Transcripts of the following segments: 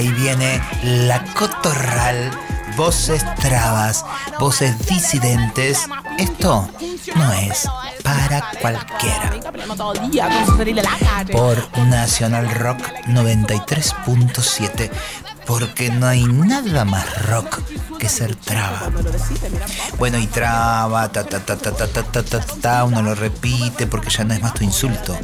ahí viene la cotorral, voces trabas, voces disidentes. Esto no es para cualquiera. Por Nacional Rock 93.7, porque no hay nada más rock que ser traba. Bueno, y traba, ta ta ta ta ta ta ta ta, ta, uno lo repite porque ya no es más tu insulto.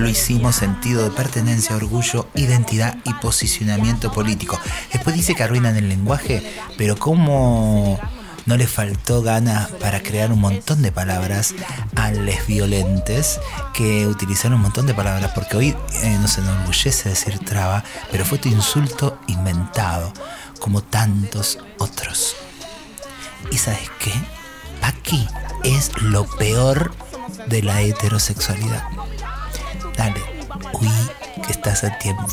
Lo hicimos sentido de pertenencia, orgullo, identidad y posicionamiento político. Después dice que arruinan el lenguaje, pero ¿cómo no le faltó ganas para crear un montón de palabras a les violentes que utilizaron un montón de palabras? Porque hoy eh, no se enorgullece decir traba, pero fue tu insulto inventado, como tantos otros. ¿Y sabes qué? Aquí es lo peor de la heterosexualidad. Dale, uy, que estás a tiempo.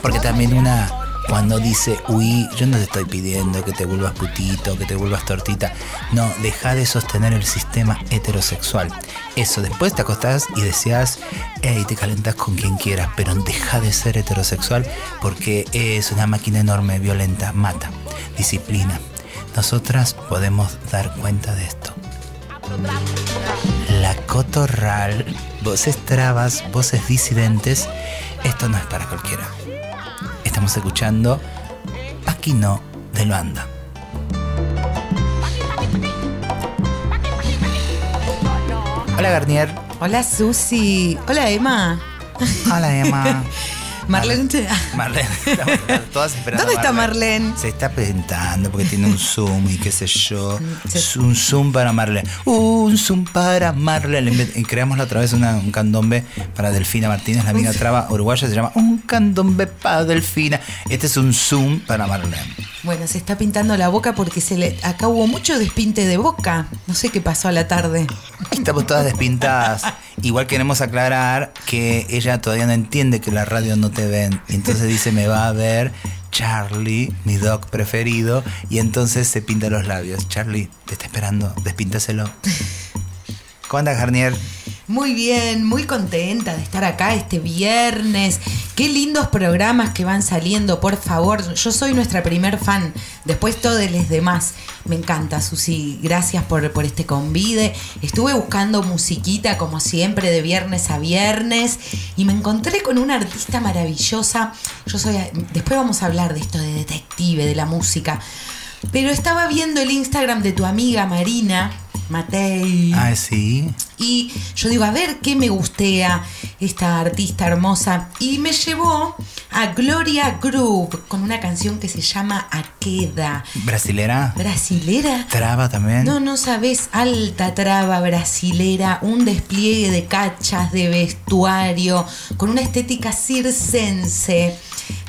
Porque también una, cuando dice, uy, yo no te estoy pidiendo que te vuelvas putito, que te vuelvas tortita. No, deja de sostener el sistema heterosexual. Eso, después te acostás y deseas, y te calentás con quien quieras, pero deja de ser heterosexual porque es una máquina enorme, violenta, mata, disciplina. Nosotras podemos dar cuenta de esto. La cotorral, voces trabas, voces disidentes, esto no es para cualquiera. Estamos escuchando Aquí no de Luanda. Hola Garnier. Hola Susi. Hola Emma. Hola Emma. Marlene. Marlene, todas esperando. ¿Dónde está Marlene? Se está presentando porque tiene un Zoom y qué sé yo. Sí. Un Zoom para Marlene. Un Zoom para Marlene. Y creamos la otra vez una- un candombe para Delfina Martínez, la amiga traba uruguaya. Se llama Un candombe para Delfina. Este es un Zoom para Marlene. Bueno, se está pintando la boca porque se le acá hubo mucho despinte de boca. No sé qué pasó a la tarde. Estamos todas despintadas. Igual queremos aclarar que ella todavía no entiende que la radio no te ven. Entonces dice, me va a ver Charlie, mi doc preferido. Y entonces se pinta los labios. Charlie, te está esperando. Despíntaselo. ¿Cómo andas, Garnier? Muy bien, muy contenta de estar acá este viernes. Qué lindos programas que van saliendo, por favor. Yo soy nuestra primer fan. Después todos los demás. Me encanta, Susi. Gracias por, por este convide. Estuve buscando musiquita, como siempre, de viernes a viernes. Y me encontré con una artista maravillosa. Yo soy. Después vamos a hablar de esto de detective, de la música. Pero estaba viendo el Instagram de tu amiga Marina. Matei. Ah, sí. Y yo digo, a ver qué me gustea esta artista hermosa. Y me llevó a Gloria Groove con una canción que se llama Aqueda. ¿Brasilera? ¿Brasilera? ¿Traba también? No, no sabes, alta traba brasilera, un despliegue de cachas, de vestuario, con una estética circense,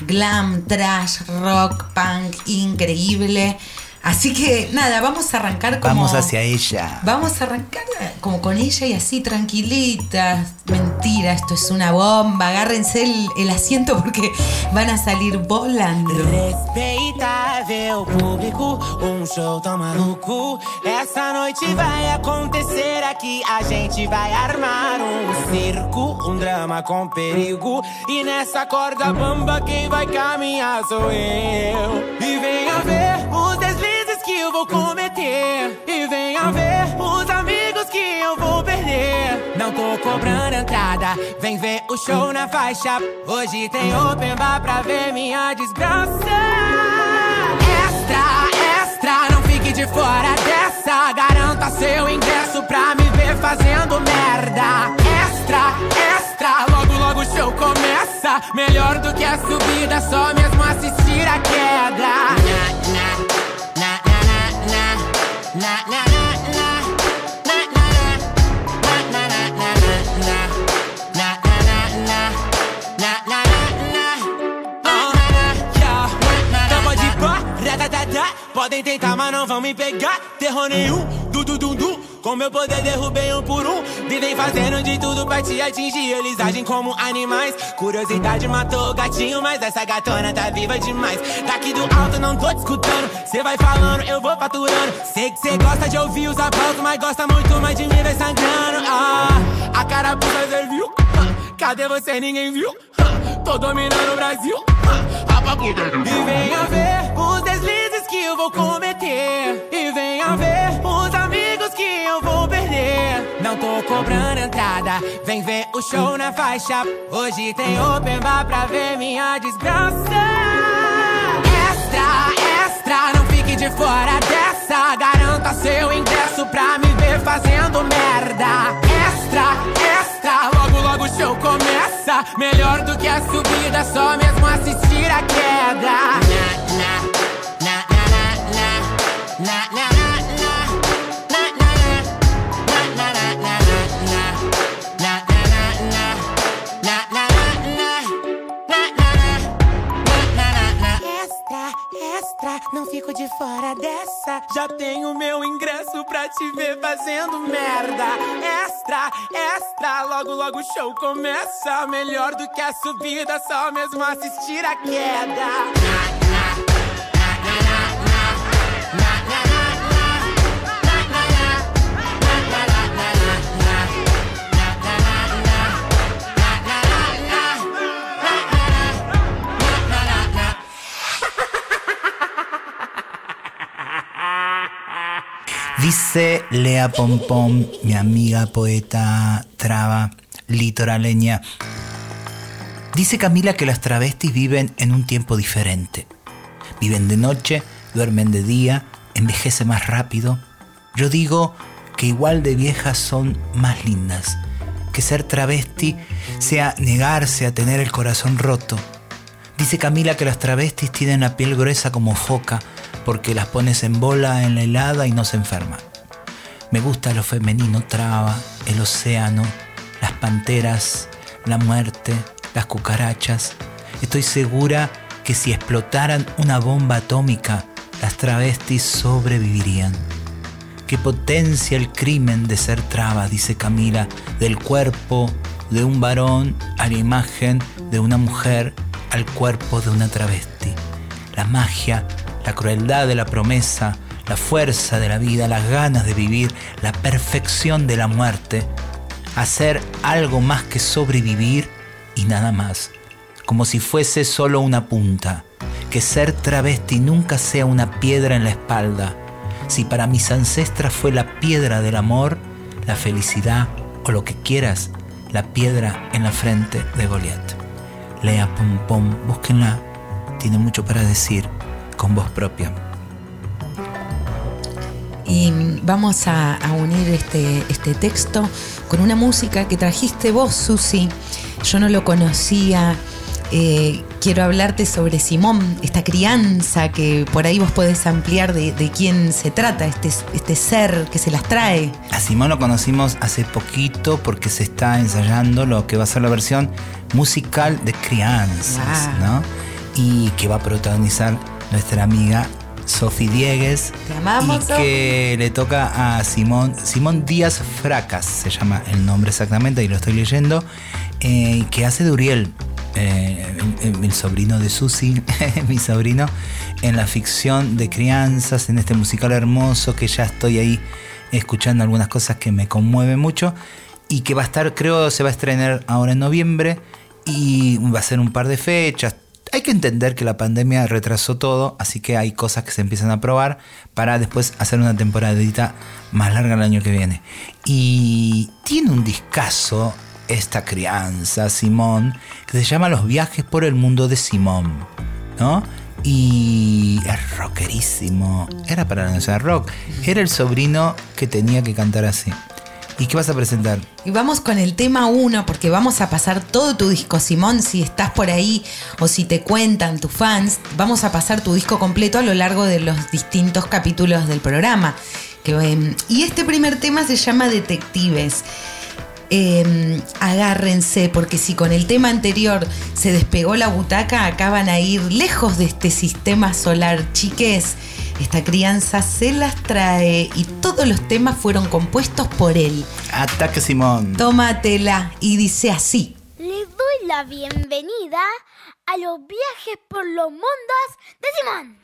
glam, trash, rock, punk, increíble. Así que nada, vamos a arrancar como... Vamos hacia ella. Vamos a arrancar como con ella y así tranquilitas. Mentira, esto es una bomba. Agárrense el, el asiento porque van a salir volando. Respeitável público, um show tão maluco. Essa noite vai acontecer aqui. A gente vai armar um circo, um drama com perigo. E nessa corda bamba, quem vai caminhar sou eu. E venha ver os deslizes que eu vou cometer. E venha ver os amigos que eu vou perder. Não tô cobrando entrada, vem ver o show na faixa. Hoje tem open bar pra ver minha desgraça. Extra, extra, não fique de fora dessa. Garanta seu ingresso pra me ver fazendo merda. Extra, extra, logo logo o show começa. Melhor do que a subida, só mesmo assistir a queda. Na, na, Podem tentar, mas não vão me pegar. Terror nenhum, du du du du. Com meu poder derrubei um por um. Vivem fazendo de tudo pra te atingir. Eles agem como animais. Curiosidade matou o gatinho, mas essa gatona tá viva demais. Daqui do alto não tô te escutando. Cê vai falando, eu vou faturando. Sei que cê gosta de ouvir os aplausos, mas gosta muito mais de me ver sangrando. Ah, a carapuça serviu. Cadê você? Ninguém viu. tô dominando o Brasil. E venha ver eu vou cometer. E venha ver os amigos que eu vou perder. Não tô cobrando entrada, vem ver o show na faixa. Hoje tem open bar pra ver minha desgraça. Extra, extra, não fique de fora dessa. Garanta seu ingresso pra me ver fazendo merda. Extra, extra, logo logo o show começa. Melhor do que a subida, só mesmo assistir a queda. Não fico de fora dessa. Já tenho meu ingresso pra te ver fazendo merda. Extra, extra, logo logo o show começa. Melhor do que a subida, só mesmo assistir a queda. Dice Lea Pompom, mi amiga poeta traba litoraleña. Dice Camila que las travestis viven en un tiempo diferente. Viven de noche, duermen de día, envejecen más rápido. Yo digo que igual de viejas son más lindas. Que ser travesti sea negarse a tener el corazón roto. Dice Camila que las travestis tienen la piel gruesa como foca porque las pones en bola en la helada y no se enferma. Me gusta lo femenino traba, el océano, las panteras, la muerte, las cucarachas. Estoy segura que si explotaran una bomba atómica, las travestis sobrevivirían. Qué potencia el crimen de ser traba, dice Camila, del cuerpo de un varón a la imagen de una mujer al cuerpo de una travesti. La magia, la crueldad de la promesa, la fuerza de la vida, las ganas de vivir, la perfección de la muerte, hacer algo más que sobrevivir y nada más, como si fuese solo una punta, que ser travesti nunca sea una piedra en la espalda, si para mis ancestras fue la piedra del amor, la felicidad o lo que quieras, la piedra en la frente de Goliat. Lea Pom Pom, búsquenla, tiene mucho para decir con voz propia. Y vamos a, a unir este, este texto con una música que trajiste vos, Susi. Yo no lo conocía. Eh, quiero hablarte sobre Simón, esta crianza que por ahí vos podés ampliar de, de quién se trata, este, este ser que se las trae. A Simón lo conocimos hace poquito porque se está ensayando lo que va a ser la versión musical de Crianzas, Wow. ¿no? Y que va a protagonizar nuestra amiga Sofi Diegues. Te amamos, Y que le toca a Simón, Simón Díaz Fracas, se llama el nombre exactamente, y lo estoy leyendo, eh, que hace de Uriel, eh, el, el sobrino de Susi, mi sobrino, en la ficción de crianzas, en este musical hermoso que ya estoy ahí escuchando algunas cosas que me conmueven mucho y que va a estar, creo, se va a estrenar ahora en noviembre y va a ser un par de fechas. Hay que entender que la pandemia retrasó todo, así que hay cosas que se empiezan a probar para después hacer una temporadita más larga el año que viene. Y tiene un discazo esta crianza, Simón, que se llama Los viajes por el mundo de Simón, ¿no? Y es rockerísimo. Era para la Rock. Era el sobrino que tenía que cantar así. ¿Y qué vas a presentar? Y vamos con el tema 1, porque vamos a pasar todo tu disco, Simón, si estás por ahí o si te cuentan tus fans, vamos a pasar tu disco completo a lo largo de los distintos capítulos del programa. Eh, y este primer tema se llama Detectives. Eh, agárrense, porque si con el tema anterior se despegó la butaca, acá van a ir lejos de este sistema solar, chiques. Esta crianza se las trae y todos los temas fueron compuestos por él. Ataque Simón. Tómatela y dice así. Les doy la bienvenida a los viajes por los mundos de Simón.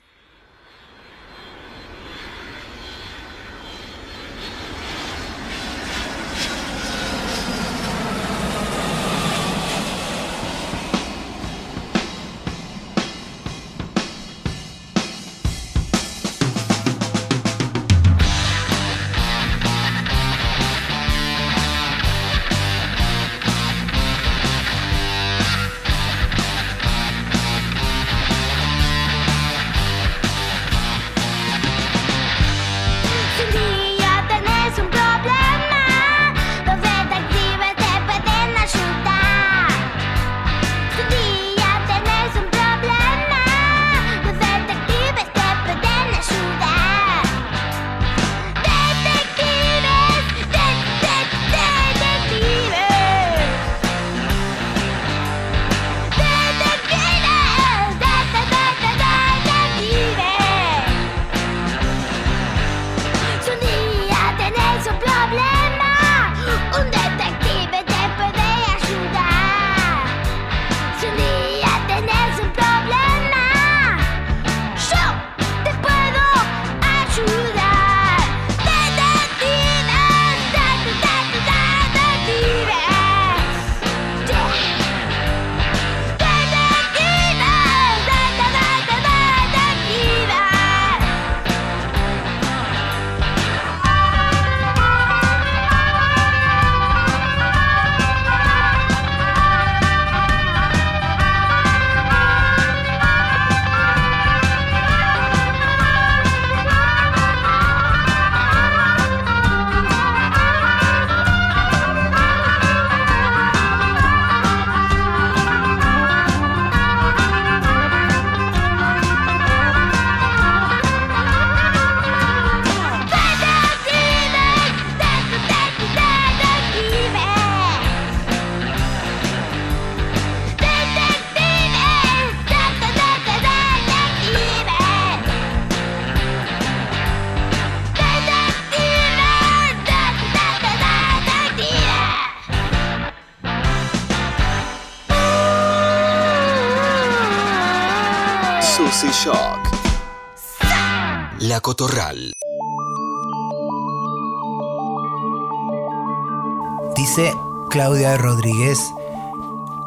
Dice Claudia Rodríguez,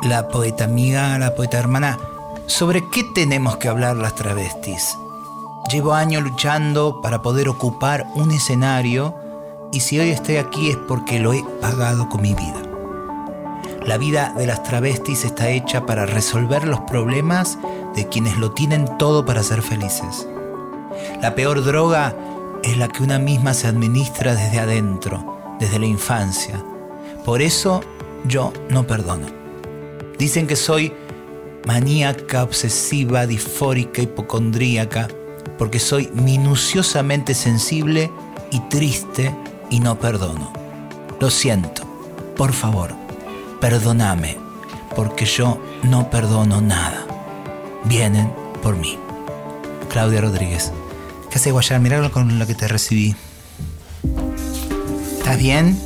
la poeta amiga, la poeta hermana, ¿sobre qué tenemos que hablar las travestis? Llevo años luchando para poder ocupar un escenario y si hoy estoy aquí es porque lo he pagado con mi vida. La vida de las travestis está hecha para resolver los problemas de quienes lo tienen todo para ser felices. La peor droga es la que una misma se administra desde adentro, desde la infancia. Por eso yo no perdono. Dicen que soy maníaca, obsesiva, disfórica, hipocondríaca, porque soy minuciosamente sensible y triste y no perdono. Lo siento, por favor perdóname, porque yo no perdono nada. Vienen por mí. Claudia Rodríguez. ¿Qué hace Guayar? Mirá con lo que te recibí. ¿Estás bien?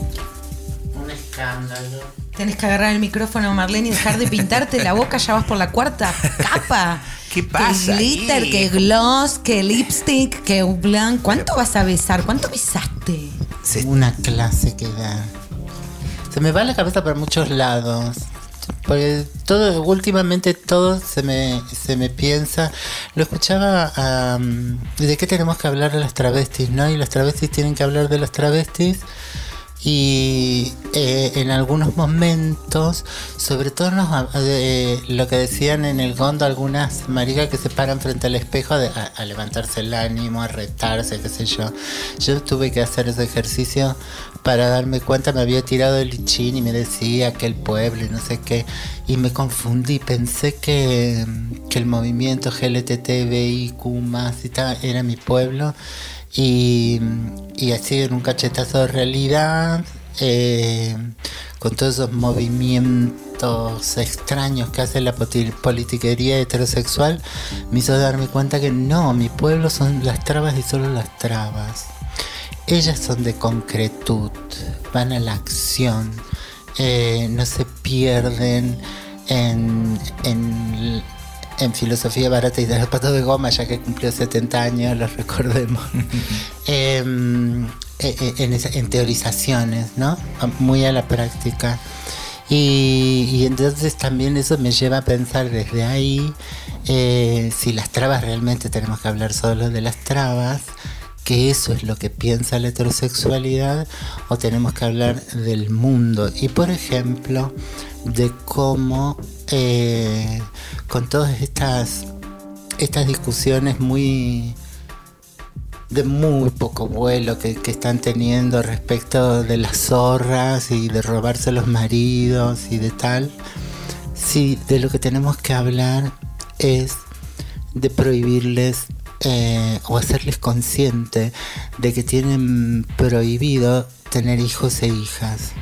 Escándalo. Tenés que agarrar el micrófono, Marlene, y dejar de pintarte la boca, ya vas por la cuarta capa. ¿Qué pasa Que glitter, ahí? que gloss, que lipstick, que blanc. ¿Cuánto vas a besar? ¿Cuánto besaste? Una clase que da. Se me va la cabeza por muchos lados. Porque todo, últimamente todo se me, se me piensa. Lo escuchaba am, de qué tenemos que hablar de las travestis, ¿no? Y las travestis tienen que hablar de las travestis. Y eh, en algunos momentos, sobre todo nos lo que decían en el gondo algunas maricas que se paran frente al espejo de- a, a levantarse el ánimo, a retarse, qué sé yo. Yo tuve que hacer ese ejercicio para darme cuenta, me había tirado el lichín y me decía que el pueblo y no sé qué, y me confundí, pensé que, que el movimiento GLTTBIQ más y tal era mi pueblo y, y así en un cachetazo de realidad, eh, con todos esos movimientos extraños que hace la politiquería heterosexual, me hizo darme cuenta que no, mi pueblo son las trabas y solo las trabas. Ellas son de concretud, van a la acción, eh, no se pierden en, en, en filosofía barata y de zapatos de goma, ya que cumplió 70 años, los recordemos. Em, eh, eh, en, en teorizaciones, ¿no? Muy a la práctica. Y, y entonces también eso me lleva a pensar desde ahí eh, si las trabas realmente tenemos que hablar solo de las trabas, que eso es lo que piensa la heterosexualidad, o tenemos que hablar del mundo. Y por ejemplo, de cómo eh, con todas estas, estas discusiones muy de muy poco vuelo que, que están teniendo respecto de las zorras y de robarse los maridos y de tal. Sí, de lo que tenemos que hablar es de prohibirles eh, o hacerles consciente de que tienen prohibido tener hijos e hijas.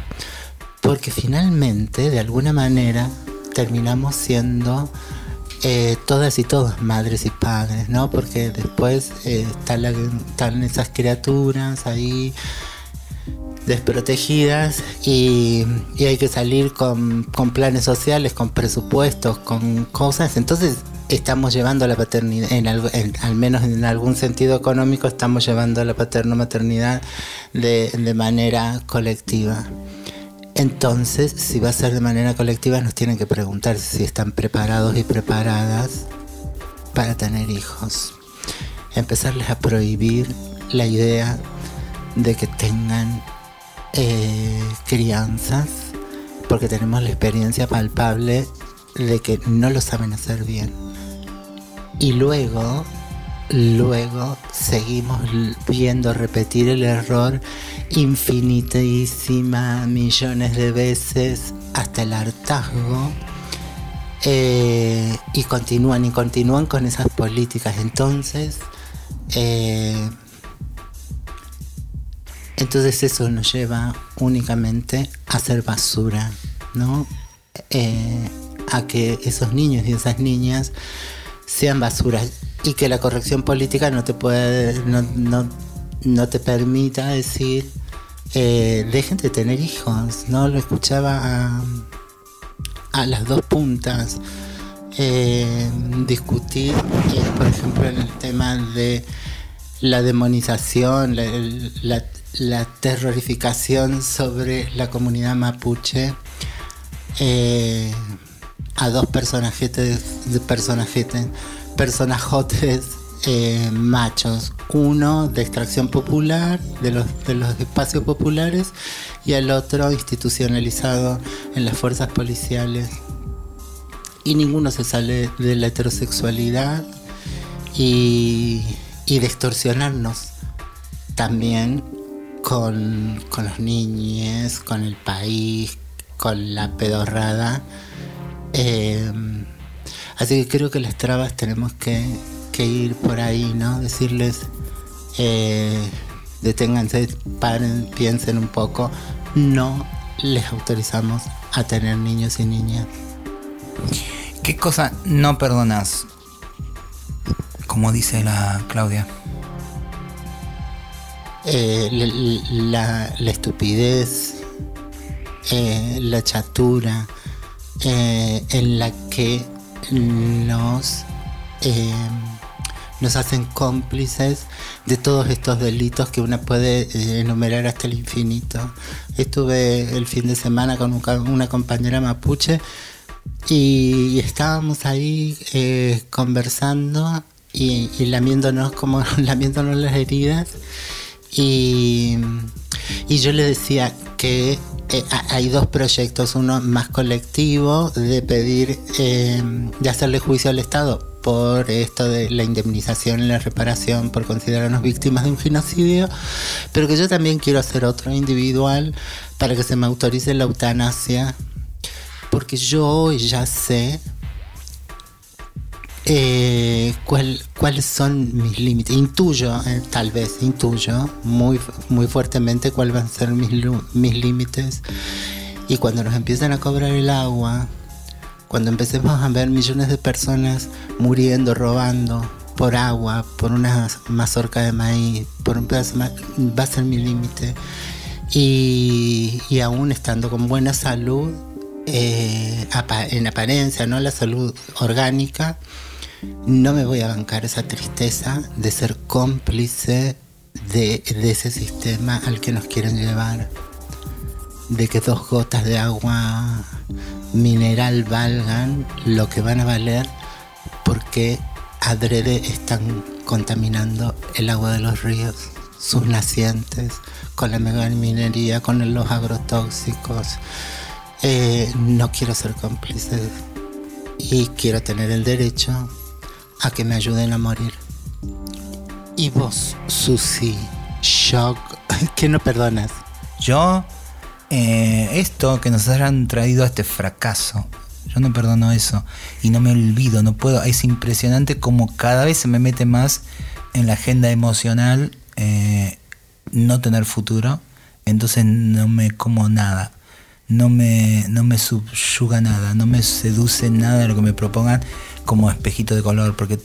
Porque finalmente, de alguna manera, terminamos siendo eh, todas y todos madres y padres, ¿no? Porque después eh, están esas criaturas ahí desprotegidas y, y hay que salir con, con planes sociales, con presupuestos, con cosas. Entonces estamos llevando la paternidad, al menos en algún sentido económico, estamos llevando la paterno-maternidad de, de manera colectiva. Entonces, si va a ser de manera colectiva, nos tienen que preguntar si están preparados y preparadas para tener hijos. Empezarles a prohibir la idea de que tengan eh, crianzas, porque tenemos la experiencia palpable de que no lo saben hacer bien. Y luego, luego seguimos viendo repetir el error infinitísima millones de veces hasta el hartazgo. eh, y continúan y continúan con esas políticas. Entonces, eh, entonces eso nos lleva únicamente a hacer basura, ¿no? Eh, a que esos niños y esas niñas sean basura y que la corrección política no te puede, no, no, no te permita decir eh, dejen de tener hijos, ¿no? Lo escuchaba a, a las dos puntas. eh, discutir, eh, por ejemplo, el tema de la demonización, la, la- la terrorificación sobre la comunidad mapuche eh, a dos personajetes, de personajetes, eh, machos. Uno de extracción popular, de los, de los espacios populares, y el otro institucionalizado en las fuerzas policiales. Y ninguno se sale de la heterosexualidad y, y de extorsionarnos también con, con los niños, con el país, con la pedorrada. Eh, así que creo que las trabas tenemos que, que ir por ahí, ¿no? Decirles, eh, deténganse, paren, piensen un poco. No les autorizamos a tener niños y niñas. ¿Qué cosa no perdonas? Como dice la Claudia. Eh, la, la- la estupidez, eh, la chatura eh, en la que nos, eh, nos hacen cómplices de todos estos delitos que uno puede eh, enumerar hasta el infinito. Estuve el fin de semana con una compañera mapuche y estábamos ahí conversando y, y lamiéndonos como lamiéndonos las heridas y, y yo le decía que eh, ha- hay dos proyectos, uno más colectivo de pedir, eh, de hacerle juicio al Estado por esto de la indemnización y la reparación por considerarnos víctimas de un genocidio, pero que yo también quiero hacer otro individual para que se me autorice la eutanasia, porque yo hoy ya sé eh, cuál- cuáles son mis límites. Intuyo, eh, tal vez, intuyo muy, muy fuertemente cuáles van a ser mis, mis límites. Y cuando nos empiezan a cobrar el agua, cuando empecemos a ver millones de personas muriendo, robando por agua, por una mazorca de maíz, por un pedazo de va a ser mi límite. Y, y aún estando con buena salud, eh, en apariencia, ¿no? La salud orgánica, no me voy a bancar esa tristeza de ser cómplice de, ese sistema al que nos quieren llevar. De que dos gotas de agua mineral valgan lo que van a valer porque adrede están contaminando el agua de los ríos, sus nacientes, con la megaminería, con los agrotóxicos. Eh, no quiero ser cómplice y quiero tener el derecho a que me ayuden a morir. Y vos, Susi, shock, que no perdonas. Yo, eh, esto que nos hayan traído a este fracaso, yo no perdono eso y no me olvido, no puedo. Es impresionante como cada vez se me mete más en la agenda emocional eh, no tener futuro, entonces no me como nada. No me, no me subyuga nada, no me seduce nada de lo que me propongan como espejito de color, porque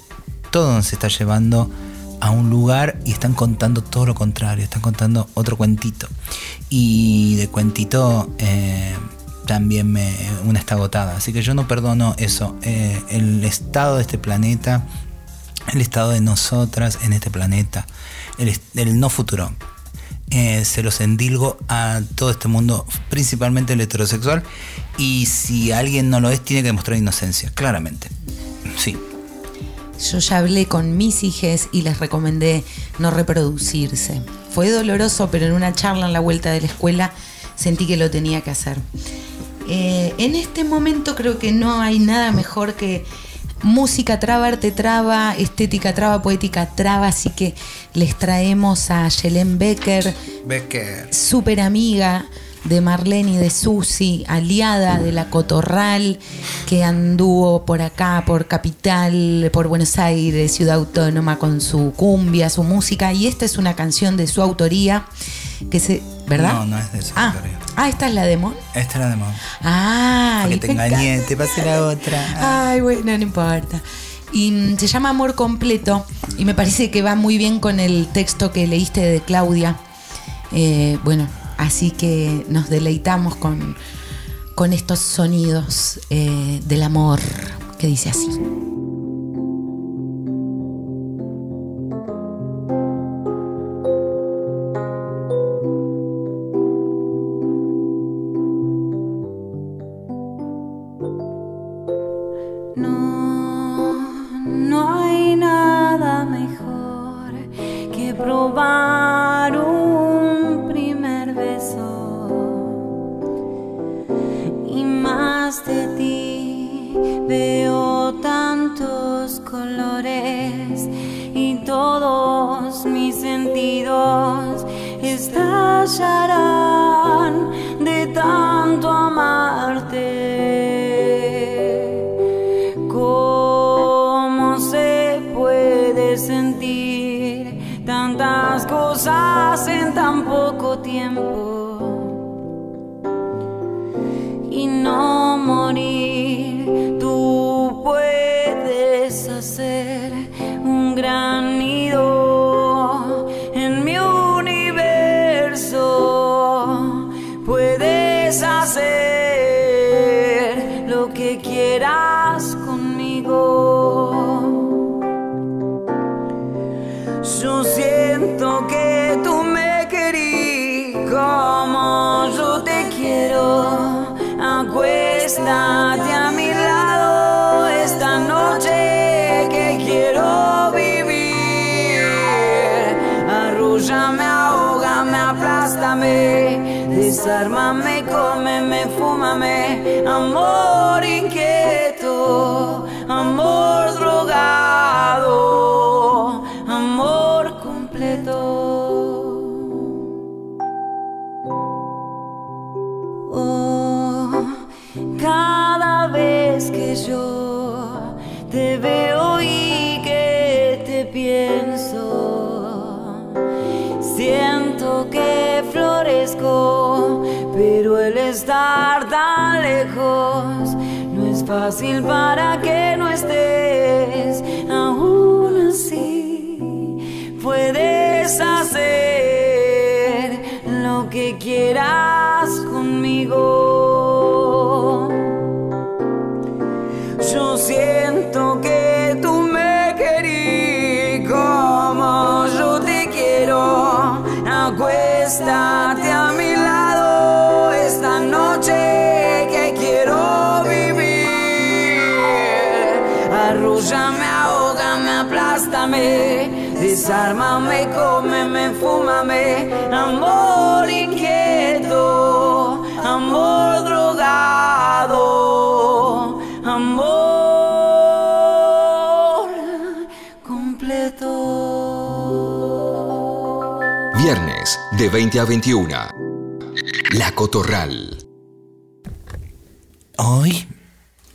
todo nos está llevando a un lugar y están contando todo lo contrario, están contando otro cuentito. Y de cuentito eh, también me, una está agotada. Así que yo no perdono eso. Eh, el estado de este planeta, el estado de nosotras en este planeta, el, no futuro. Eh, se los endilgo a todo este mundo, principalmente el heterosexual. Y si alguien no lo es, tiene que demostrar inocencia, claramente. Sí. Yo ya hablé con mis hijes y les recomendé no reproducirse. Fue doloroso, pero en una charla en la vuelta de la escuela sentí que lo tenía que hacer. Eh, en este momento creo que no hay nada mejor que música traba, arte traba, estética traba, poética traba, así que les traemos a Yelén Becker, Becker. súper amiga de Marlene y de Susi, aliada de la Cotorral, que anduvo por acá, por Capital, por Buenos Aires, Ciudad Autónoma, con su cumbia, su música. Y esta es una canción de su autoría, que se. ¿Verdad? No, no es de su ah. Ah, esta es la demo. Esta era de Mon. Ah, Porque te engañé, te pasé la otra. Ay, bueno, no importa. Y mm, se llama Amor Completo y me parece que va muy bien con el texto que leíste de Claudia. Eh, bueno, así que nos deleitamos con, con estos sonidos eh, del amor. que dice así. Desármame, cómeme, fúmame. Amor inquieto, amor drogado, fácil para que no estés. Aún así, puedes hacer lo que quieras conmigo. Yo siento que tú me querís como yo te quiero. Acuéstate Desármame, cómeme, fúmame. Amor inquieto, amor drogado, amor completo. Viernes de 20 a 21. La Cotorral. Hoy,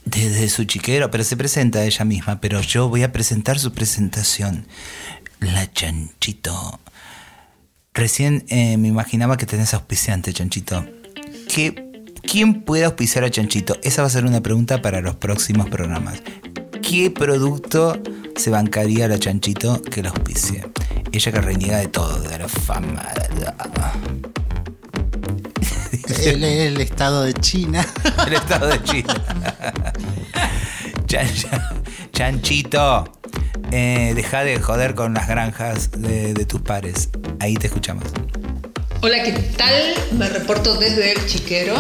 desde su chiquero, pero se presenta ella misma, pero yo voy a presentar su presentación. La Chanchito. Recién eh, me imaginaba que tenés auspiciante, Chanchito. ¿Qué, ¿Quién puede auspiciar a Chanchito? Esa va a ser una pregunta para los próximos programas. ¿Qué producto se bancaría a la Chanchito que la auspicie? Ella que reniega de todo, de la fama. de la- El, el estado de China. El estado de chan- Chanchito, eh, deja de joder con las granjas de, de tus pares. Ahí te escuchamos. Hola, ¿qué tal? Me reporto desde el chiquero.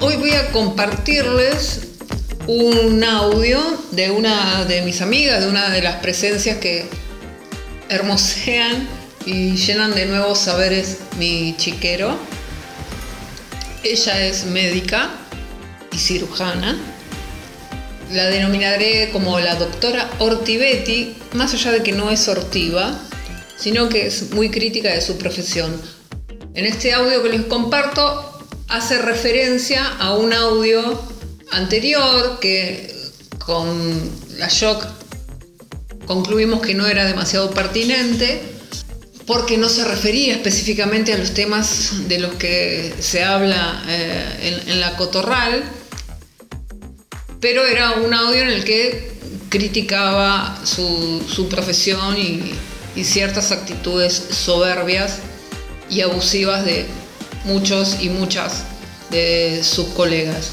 Hoy voy a compartirles un audio de una de mis amigas, de una de las presencias que hermosean y llenan de nuevos saberes mi chiquero. Ella es médica y cirujana. La denominaré como la doctora Ortivetti, más allá de que no es ortiva, sino que es muy crítica de su profesión. En este audio que les comparto hace referencia a un audio anterior que con la shock concluimos que no era demasiado pertinente porque no se refería específicamente a los temas de los que se habla eh, en, en la cotorral, pero era un audio en el que criticaba su, profesión y, ciertas actitudes soberbias y abusivas de muchos y muchas de sus colegas.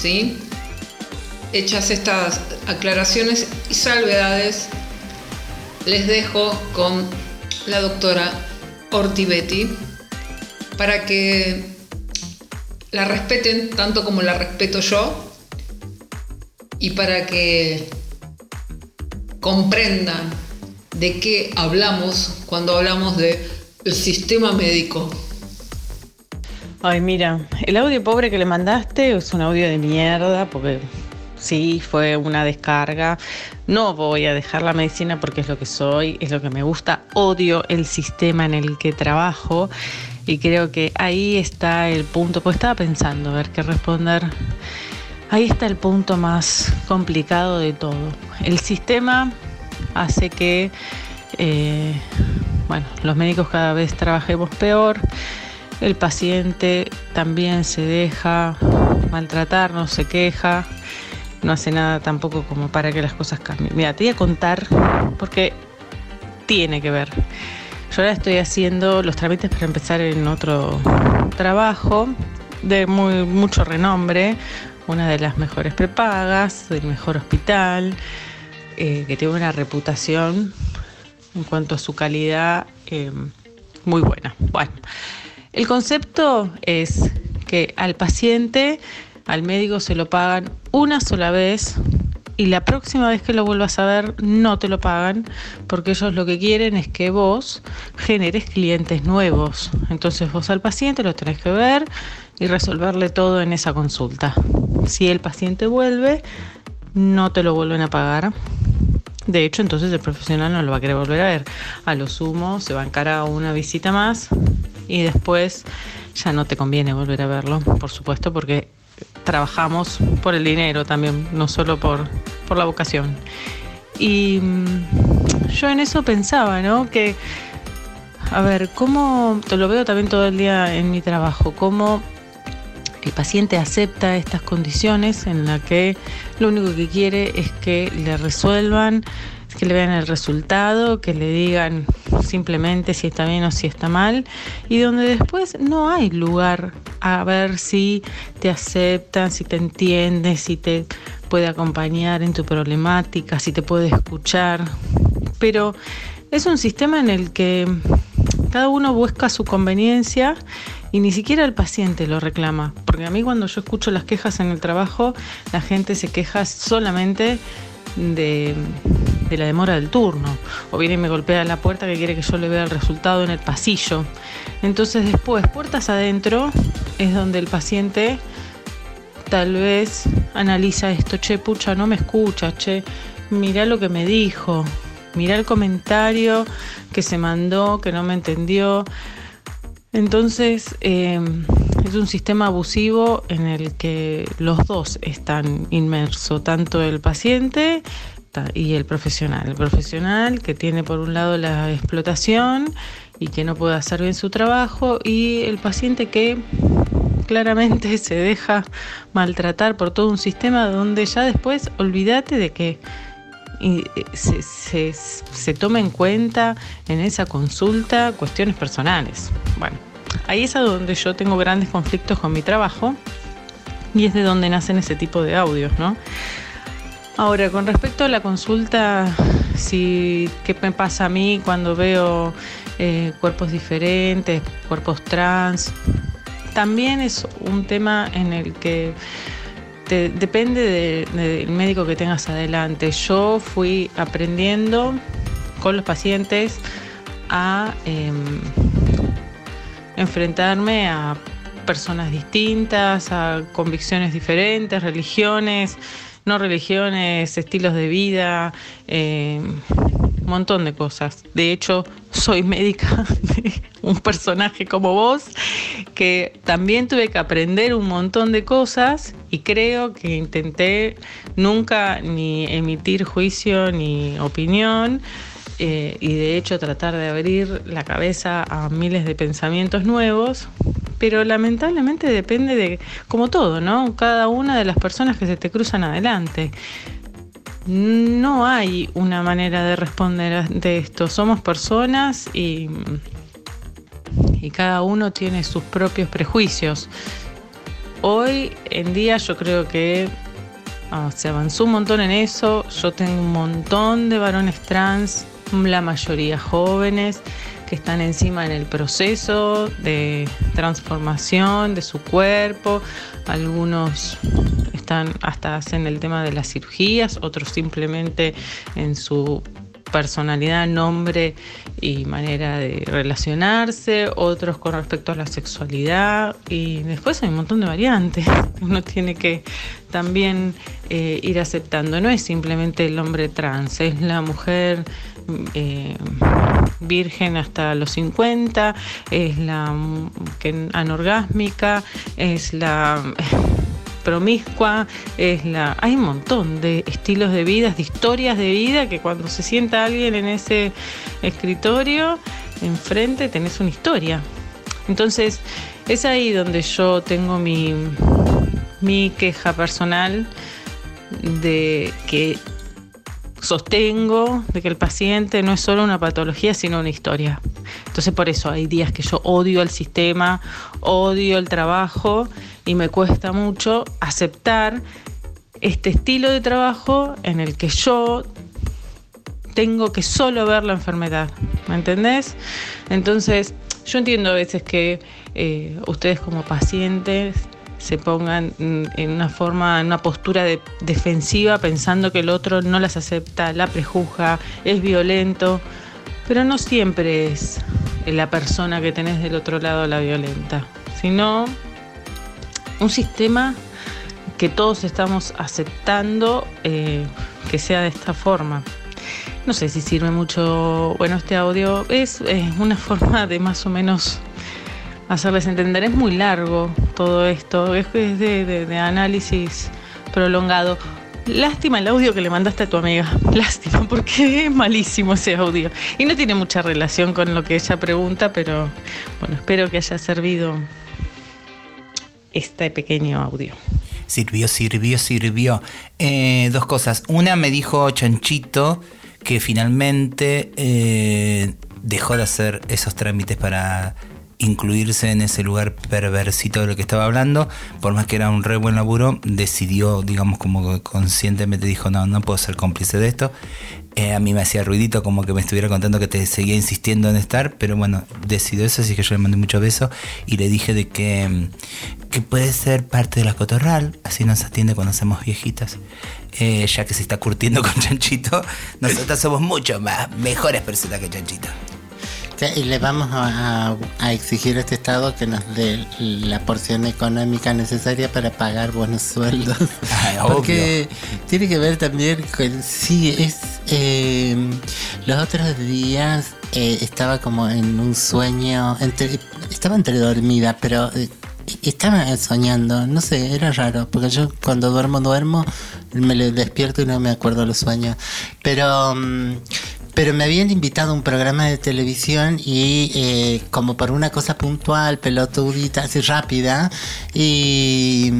¿sí? hechas estas aclaraciones y salvedades, les dejo con la doctora Ortivetti para que la respeten tanto como la respeto yo y para que comprendan de qué hablamos cuando hablamos de el sistema médico. Ay, mira, el audio pobre que le mandaste es un audio de mierda porque sí, fue una descarga. No voy a dejar la medicina porque es lo que soy, es lo que me gusta. Odio el sistema en el que trabajo y creo que ahí está el punto, pues estaba pensando a ver qué responder. Ahí está el punto más complicado de todo. El sistema hace que, eh, bueno, los médicos cada vez trabajemos peor. El paciente también se deja maltratar, no se queja, no hace nada tampoco como para que las cosas cambien. Mira, te voy a contar porque tiene que ver. Yo ahora estoy haciendo los trámites para empezar en otro trabajo de muy, mucho renombre, una de las mejores prepagas, del mejor hospital, eh, que tiene una reputación en cuanto a su calidad eh, muy buena. Bueno, el concepto es que al paciente, al médico se lo pagan una sola vez y la próxima vez que lo vuelvas a ver no te lo pagan porque ellos lo que quieren es que vos generes clientes nuevos. Entonces vos al paciente lo tenés que ver y resolverle todo en esa consulta. Si el paciente vuelve, no te lo vuelven a pagar. De hecho, entonces el profesional no lo va a querer volver a ver. A lo sumo se va a encarar una visita más y después ya no te conviene volver a verlo, por supuesto, porque trabajamos por el dinero también, no solo por, por la vocación. Y mm, yo en eso pensaba, ¿no? Que, a ver, ¿cómo, te lo veo también todo el día en mi trabajo, cómo el paciente acepta estas condiciones en la que lo único que quiere es que le resuelvan, que le vean el resultado, que le digan simplemente si está bien o si está mal, y donde después no hay lugar a ver si te aceptan, si te entiende, si te puede acompañar en tu problemática, si te puede escuchar. Pero es un sistema en el que cada uno busca su conveniencia y ni siquiera el paciente lo reclama. Porque a mí cuando yo escucho las quejas en el trabajo, la gente se queja solamente de, de la demora del turno. O viene y me golpea la puerta que quiere que yo le vea el resultado en el pasillo. Entonces después, puertas adentro, es donde el paciente tal vez analiza esto, che, pucha, no me escucha, che, mirá lo que me dijo, mirá el comentario que se mandó, que no me entendió. Entonces eh, es un sistema abusivo en el que los dos están inmersos, tanto el paciente y el profesional. El profesional que tiene por un lado la explotación y que no puede hacer bien su trabajo y el paciente que claramente se deja maltratar por todo un sistema donde ya después olvídate de que se, se, se toma en cuenta en esa consulta cuestiones personales. Bueno, ahí es a donde yo tengo grandes conflictos con mi trabajo y es de donde nacen ese tipo de audios, ¿no? Ahora, con respecto a la consulta, si, ¿qué me pasa a mí cuando veo eh, cuerpos diferentes, cuerpos trans? También es un tema en el que te- depende de- del médico que tengas adelante. Yo fui aprendiendo con los pacientes a em, enfrentarme a personas distintas, a convicciones diferentes, religiones, no religiones, estilos de vida, eh, un montón de cosas. De hecho, soy médica un personaje como vos, que también tuve que aprender un montón de cosas y creo que intenté nunca ni emitir juicio ni opinión. eh, y de hecho tratar de abrir la cabeza a miles de pensamientos nuevos, pero lamentablemente depende de, como todo, ¿no? Cada una de las personas que se te cruzan adelante. No hay una manera de responder de esto. Somos personas y, y cada uno tiene sus propios prejuicios. Hoy en día yo creo que ah, se avanzó un montón en eso. Yo tengo un montón de varones trans, la mayoría jóvenes, que están encima en el proceso de transformación de su cuerpo. Algunos están hasta hacen el tema de las cirugías, otros simplemente en su personalidad, nombre y manera de relacionarse, otros con respecto a la sexualidad y después hay un montón de variantes que uno tiene que también eh, ir aceptando. No es simplemente el hombre trans, es la mujer eh, virgen hasta los 50, es la anorgásmica, es la promiscua, es la. Hay un montón de estilos de vida, de historias de vida que cuando se sienta alguien en ese escritorio, enfrente tenés una historia. Entonces, es ahí donde yo tengo mi, mi queja personal de que sostengo de que el paciente no es solo una patología, sino una historia. Entonces por eso hay días que yo odio el sistema, odio el trabajo y me cuesta mucho aceptar este estilo de trabajo en el que yo tengo que solo ver la enfermedad, ¿me entendés? Entonces yo entiendo a veces que eh, ustedes como pacientes se pongan en una forma, en una postura de, defensiva pensando que el otro no las acepta, la prejuzga, es violento, pero no siempre es la persona que tenés del otro lado la violenta, sino un sistema que todos estamos aceptando eh, que sea de esta forma. No sé si sirve mucho, bueno, este audio es una forma de más o menos hacerles entender. Es muy largo todo esto, es, de, análisis prolongado. Lástima el audio que le mandaste a tu amiga. Lástima, porque es malísimo ese audio. Y no tiene mucha relación con lo que ella pregunta, pero bueno, espero que haya servido este pequeño audio. Sirvió, sirvió, sirvió. Eh, dos cosas. Una me dijo Chanchito que finalmente eh, dejó de hacer esos trámites para incluirse en ese lugar perversito de lo que estaba hablando, por más que era un re buen laburo, decidió, digamos, como conscientemente dijo, no, no puedo ser cómplice de esto. Eh, a mí me hacía ruidito como que me estuviera contando que te seguía insistiendo en estar, pero bueno, decidió eso, así que yo le mandé muchos besos y le dije de que, que puede ser parte de la cotorral, así nos atiende cuando hacemos viejitas. Eh, ya que se está curtiendo con Chanchito, nosotros somos mucho más mejores personas que Chanchito. Y le vamos a, exigir a este Estado que nos dé la porción económica necesaria para pagar buenos sueldos. Porque tiene que ver también con. Sí, es. Eh, los otros días eh, estaba como en un sueño. Entre, estaba entre dormida, pero. Eh, estaba soñando, no sé, era raro, porque yo cuando duermo, duermo, me despierto y no me acuerdo los sueños. Pero. Mm, pero me habían invitado a un programa de televisión y eh, como por una cosa puntual, pelotudita, así rápida, y,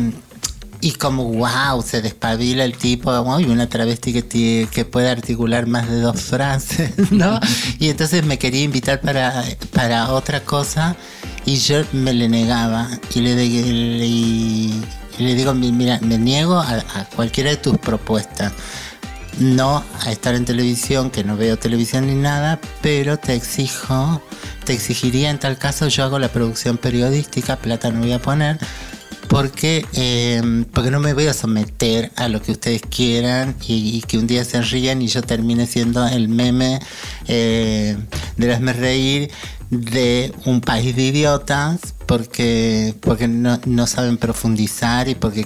y como wow, se despabila el tipo, y una travesti que, que puede articular más de dos frases, ¿no? y entonces me quería invitar para, para otra cosa y yo me le negaba y le, le digo, mira, me niego a cualquiera de tus propuestas no a estar en televisión, que no veo televisión ni nada, pero te exijo, te exigiría en tal caso, yo hago la producción periodística, plata no voy a poner, porque, em, porque no me voy a someter a lo que ustedes quieran y, que un día se rían y yo termine siendo el meme eh, de me reír de un país de idiotas porque, porque no, no saben profundizar y porque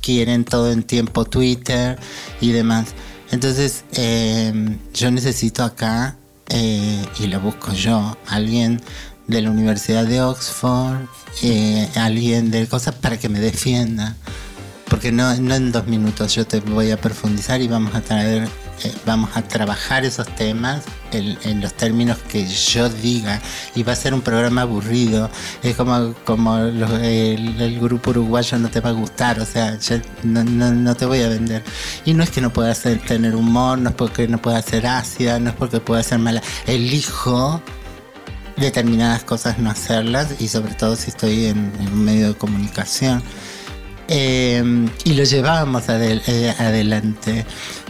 quieren todo en tiempo Twitter y demás. Entonces, em, yo necesito acá, eh, y lo busco yo, alguien de la Universidad de Oxford, eh, alguien de cosas para que me defienda. Porque no, no en dos minutos yo te voy a profundizar y vamos a traer vamos a trabajar esos temas en, los términos que yo diga y va a ser un programa aburrido. Es como como el, grupo uruguayo no te va a gustar o sea no, te voy a vender. Y no es que no pueda hacer, tener humor no es porque no pueda ser ácida no es porque pueda ser mala. Elijo determinadas cosas no hacerlas y sobre todo si estoy en, un medio de comunicación. Eh, y lo llevábamos adel- eh, adelante.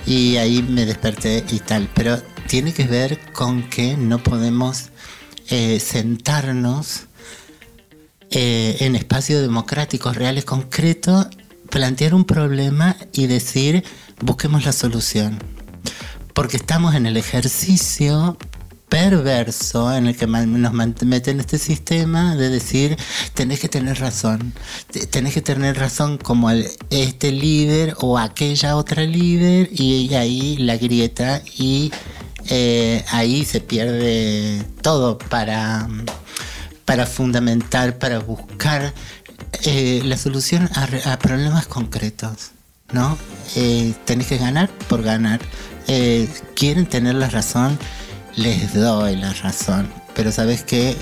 Y ahí me desperté y tal. Pero tiene que ver con que no podemos eh, sentarnos eh, en espacios democráticos reales, concretos, plantear un problema y decir, busquemos la solución. Porque estamos en el ejercicio perverso en el que nos meten este sistema de decir tenés que tener razón Te- tenés que tener razón como este líder o aquella otra líder y, ahí la grieta y eh, ahí se pierde todo para para fundamentar para buscar eh, la solución a problemas concretos ¿no? Eh, tenés que ganar por ganar. Eh, quieren tener la razón, les doy la razón. Pero sabes que,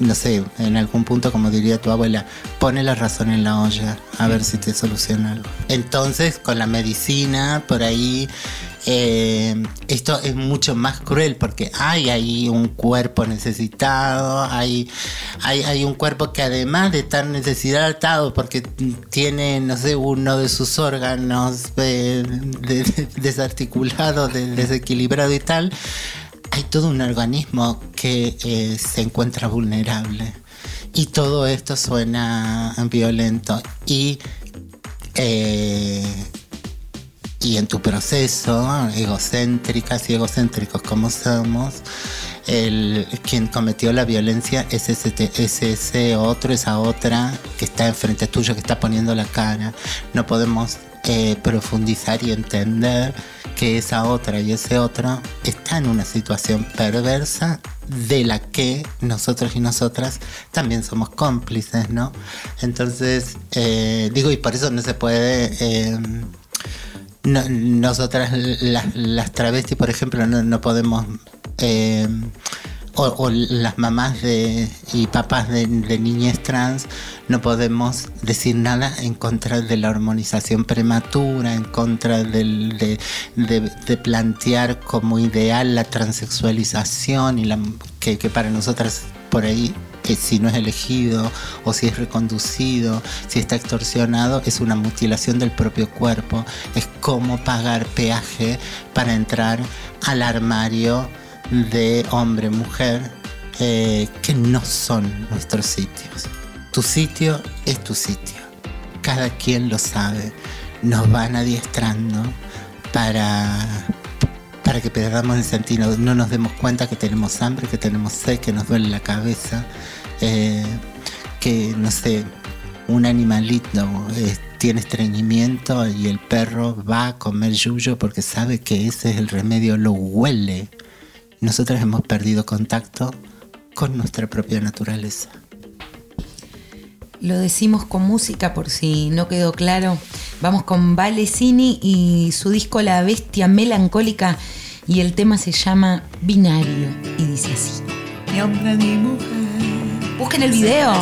no sé, en algún punto, como diría tu abuela, pone la razón en la olla, a ver si te soluciona algo. Entonces, con la medicina, por ahí, eh, esto es mucho más cruel porque hay ahí un cuerpo necesitado, hay, hay, hay un cuerpo que además de estar necesitado porque tiene, no sé, uno de sus órganos eh, de- de- desarticulado, de- desequilibrado y tal, hay todo un organismo que eh, se encuentra vulnerable. Y todo esto suena violento. Y eh, y en tu proceso, egocéntricas y egocéntricos como somos, el, quien cometió la violencia es ese, es ese otro, esa otra que está enfrente tuyo, que está poniendo la cara. No podemos eh, profundizar y entender que esa otra y ese otro está en una situación perversa de la que nosotros y nosotras también somos cómplices, ¿no? Entonces, eh, digo, y por eso no se puede... eh, no- nosotras las, las travestis, por ejemplo, no, podemos, eh, o, las mamás de, y papás de, niñas trans, no podemos decir nada en contra de la hormonización prematura, en contra de plantear como ideal la transexualización y la, que, que para nosotras por ahí eh, si no es elegido o si es reconducido, si está extorsionado, es una mutilación del propio cuerpo. Es como pagar peaje para entrar al armario de hombre-mujer eh, que no son nuestros sitios. Tu sitio es tu sitio. Cada quien lo sabe. Nos van adiestrando para para que perdamos el sentido, no nos demos cuenta que tenemos hambre, que tenemos sed, que nos duele la cabeza, eh, que no sé, un animalito eh, tiene estreñimiento y el perro va a comer yuyo porque sabe que ese es el remedio, lo huele. Nosotros hemos perdido contacto con nuestra propia naturaleza. Lo decimos con música por si no quedó claro. Vamos con Valesini y su disco La Bestia Melancólica y el tema se llama Binario y dice así. Ni hombre ni mujer. Busquen el video.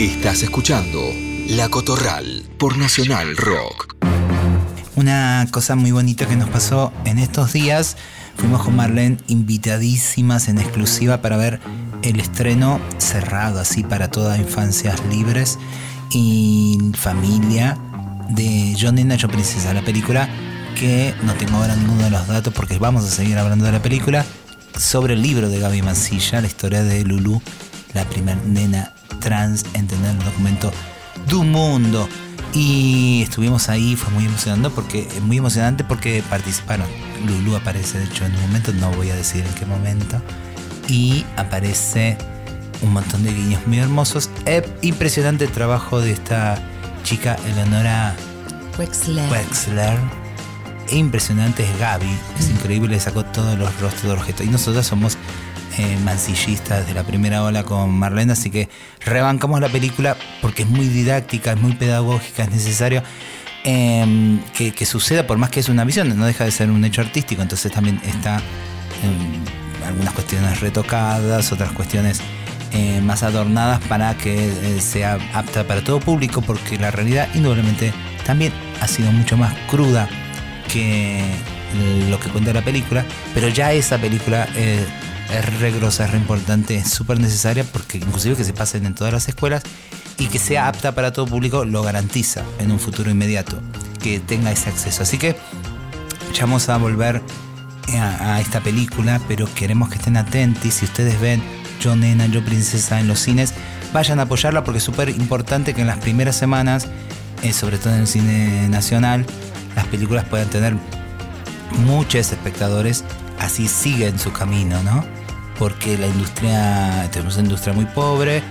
Estás escuchando La Cotorral por Nacional Rock. Una cosa muy bonita que nos pasó en estos días, fuimos con Marlene invitadísimas en exclusiva para ver el estreno cerrado, así para todas infancias libres y familia de John y Nacho Princesa, la película que no tengo ahora ninguno de los datos porque vamos a seguir hablando de la película, sobre el libro de Gaby Mancilla, la historia de Lulu, la primer nena trans en tener el documento du mundo. Y estuvimos ahí, fue muy emocionante porque, muy emocionante porque participaron. Lulu aparece, de hecho, en un momento, no voy a decir en qué momento. Y aparece un montón de guiños muy hermosos. Eh, impresionante el trabajo de esta chica, Eleonora Wexler. Wexler. Impresionante es Gaby, es increíble, le sacó todos los rostros de los gestos. Y nosotros somos eh, mancillistas de la primera ola con Marlene, así que rebancamos la película porque es muy didáctica, es muy pedagógica, es necesario eh, que, suceda, por más que es una visión, no deja de ser un hecho artístico, entonces también está algunas cuestiones retocadas, otras cuestiones eh, más adornadas para que eh, sea apta para todo público, porque la realidad indudablemente también ha sido mucho más cruda que lo que cuenta la película, pero ya esa película eh, es re grosa, es re importante, es súper necesaria porque inclusive que se pasen en todas las escuelas y que sea apta para todo público lo garantiza en un futuro inmediato, que tenga ese acceso. Así que ya vamos a volver a, esta película, pero queremos que estén atentos. Si ustedes ven Yo Nena, Yo Princesa en los cines, vayan a apoyarla porque es súper importante que en las primeras semanas, eh, sobre todo en el cine nacional, las películas puedan tener muchos espectadores, así siguen su camino, ¿no? Porque la industria, tenemos una industria muy pobre,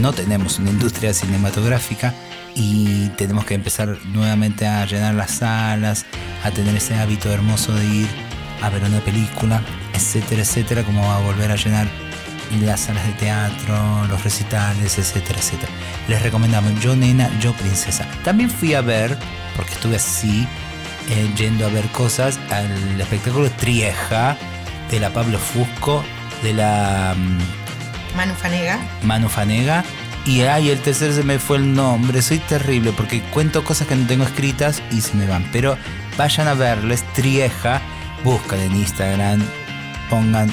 no tenemos una industria cinematográfica y tenemos que empezar nuevamente a llenar las salas, a tener ese hábito hermoso de ir a ver una película, etcétera, etcétera, como a volver a llenar las salas de teatro, los recitales, etcétera, etcétera. Les recomendamos Yo Nena, Yo Princesa. También fui a ver, porque estuve así, eh, yendo a ver cosas, al espectáculo Trieja de la Pablo Fusco, de la mm, Manu Fanega. Manu Fanega. Y ay, el tercero se me fue el nombre. Soy terrible porque cuento cosas que no tengo escritas y se me van. Pero vayan a verles Trieja, buscan en Instagram, pongan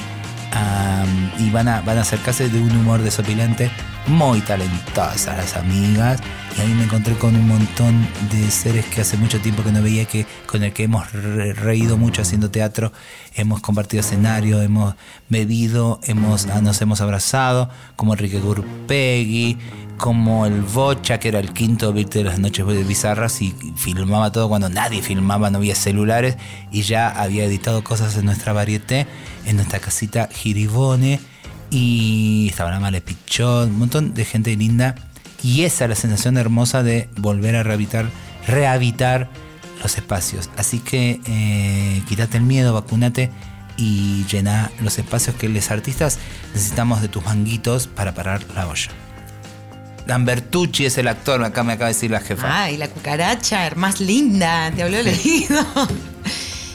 am, y van a, van a acercarse de un humor desopilante. Muy talentosas las amigas. Y ahí me encontré con un montón de seres que hace mucho tiempo que no veía, que con el que hemos re- reído mucho haciendo teatro, hemos compartido escenario, hemos bebido, hemos, ah, nos hemos abrazado, como Enrique Gurpegui, como el Bocha, que era el quinto de las Noches Bizarras y filmaba todo cuando nadie filmaba, no había celulares y ya había editado cosas en nuestra varieté, en nuestra casita Giribone y estaba la Male Pichón, un montón de gente linda y esa es la sensación hermosa de volver a rehabitar, rehabitar los espacios. Así que eh, quítate el miedo, vacunate y llena los espacios que los artistas necesitamos de tus manguitos para parar la olla. Lambertucci es el actor, acá me acaba de decir la jefa. Ay, la cucaracha, más linda, te habló el oído.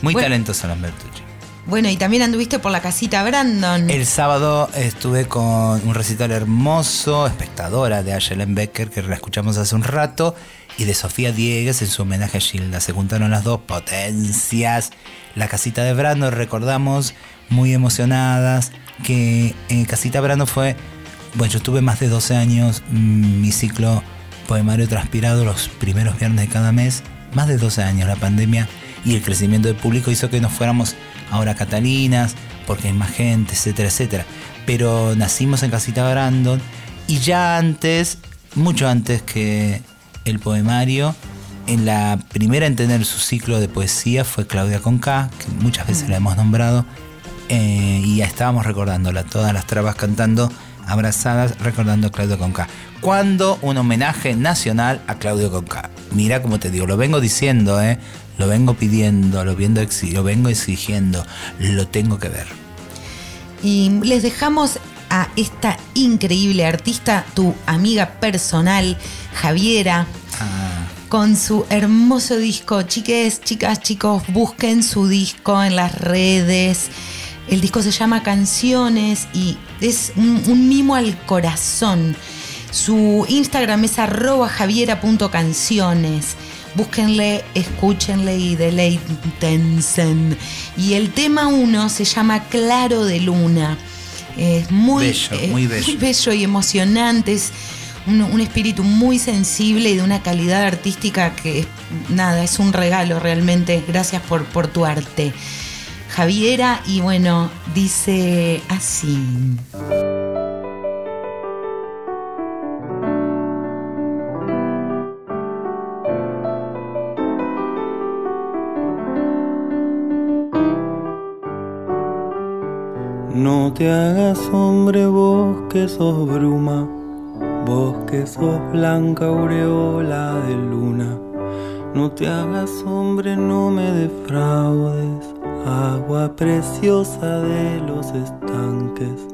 Muy bueno. talentosa Lambertucci. Bueno, y también anduviste por la casita Brandon. El sábado estuve con un recital hermoso, espectadora de Ayelen Becker, que la escuchamos hace un rato, y de Sofía Diegues en su homenaje a Gilda. Se juntaron las dos potencias. La casita de Brando, recordamos, muy emocionadas, que en Casita Brando fue, bueno, yo tuve más de 12 años, mm, mi ciclo poemario transpirado los primeros viernes de cada mes, más de 12 años, la pandemia y el crecimiento del público hizo que nos fuéramos ahora Catalinas, porque hay más gente, etcétera, etcétera. Pero nacimos en Casita Brandon y ya antes, mucho antes que el poemario, en la primera en tener su ciclo de poesía fue Claudia Conca, que muchas veces la hemos nombrado, eh, y ya estábamos recordándola, todas las trabas cantando abrazadas, recordando a Claudio Conca. ¿Cuándo un homenaje nacional a Claudio Conca? Mira como te digo, lo vengo diciendo, ¿eh? Lo vengo pidiendo, lo, viendo lo vengo exigiendo, lo tengo que ver. Y les dejamos a esta increíble artista, tu amiga personal, Javiera, Ah, con su hermoso disco. Chiques, chicas, chicos, busquen su disco en las redes. El disco se llama Canciones y es un, un mimo al corazón. Su Instagram es arroba javiera.canciones. Búsquenle, escúchenle y deleítense. Y el tema 1 se llama Claro de Luna. Es muy Bello, muy bello. bello y emocionante. Es un, un espíritu muy sensible y de una calidad artística que es, nada, es un regalo realmente. Gracias por, por tu arte. Javiera, y bueno, dice así. Te hagas hombre vos que sos bruma, vos que sos blanca aureola de luna. No te hagas hombre, no me defraudes, agua preciosa de los estanques.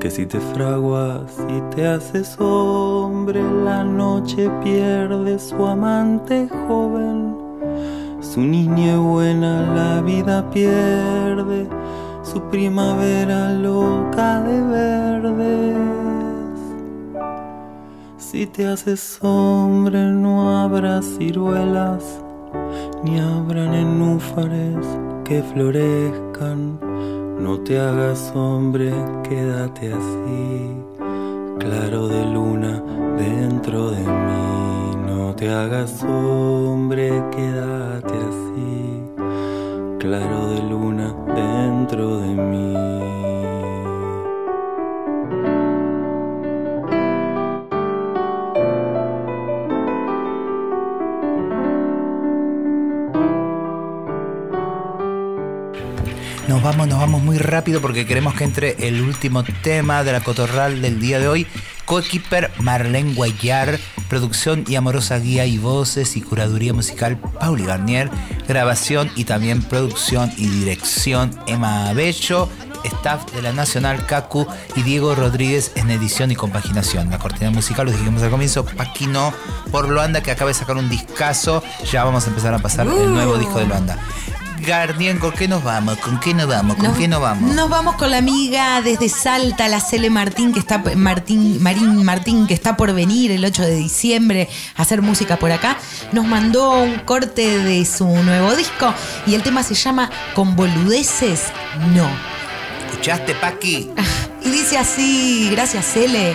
Que si te fraguas y te haces hombre, la noche pierde su amante joven. Su niña buena la vida pierde, su primavera loca de verdes. Si te haces hombre no habrá ciruelas, ni habrá nenúfares que florezcan. No te hagas hombre, quédate así, claro de luna dentro de mí. No te hagas hombre, quédate así, claro de luna de mí. Nos vamos, nos vamos muy rápido porque queremos que entre el último tema de la cotorral del día de hoy. Coequiper Marlene Guayar, producción y amorosa guía y voces y curaduría musical Pauli Garnier, grabación y también producción y dirección Emma Bello, staff de la Nacional Cacu y Diego Rodríguez en edición y compaginación. La cortina musical, lo dijimos al comienzo, Paquino por Loanda que acaba de sacar un discazo, ya vamos a empezar a pasar el nuevo disco de Loanda. Garnier, ¿con qué nos vamos? ¿Con qué nos vamos? ¿Con qué nos vamos? Nos vamos con la amiga desde Salta, la Cele Martín, que está Martín, Marín Martín, que está por venir el 8 de diciembre a hacer música por acá. Nos mandó un corte de su nuevo disco y el tema se llama Con boludeces, no. ¿Escuchaste, Paqui? Y dice así, gracias Cele.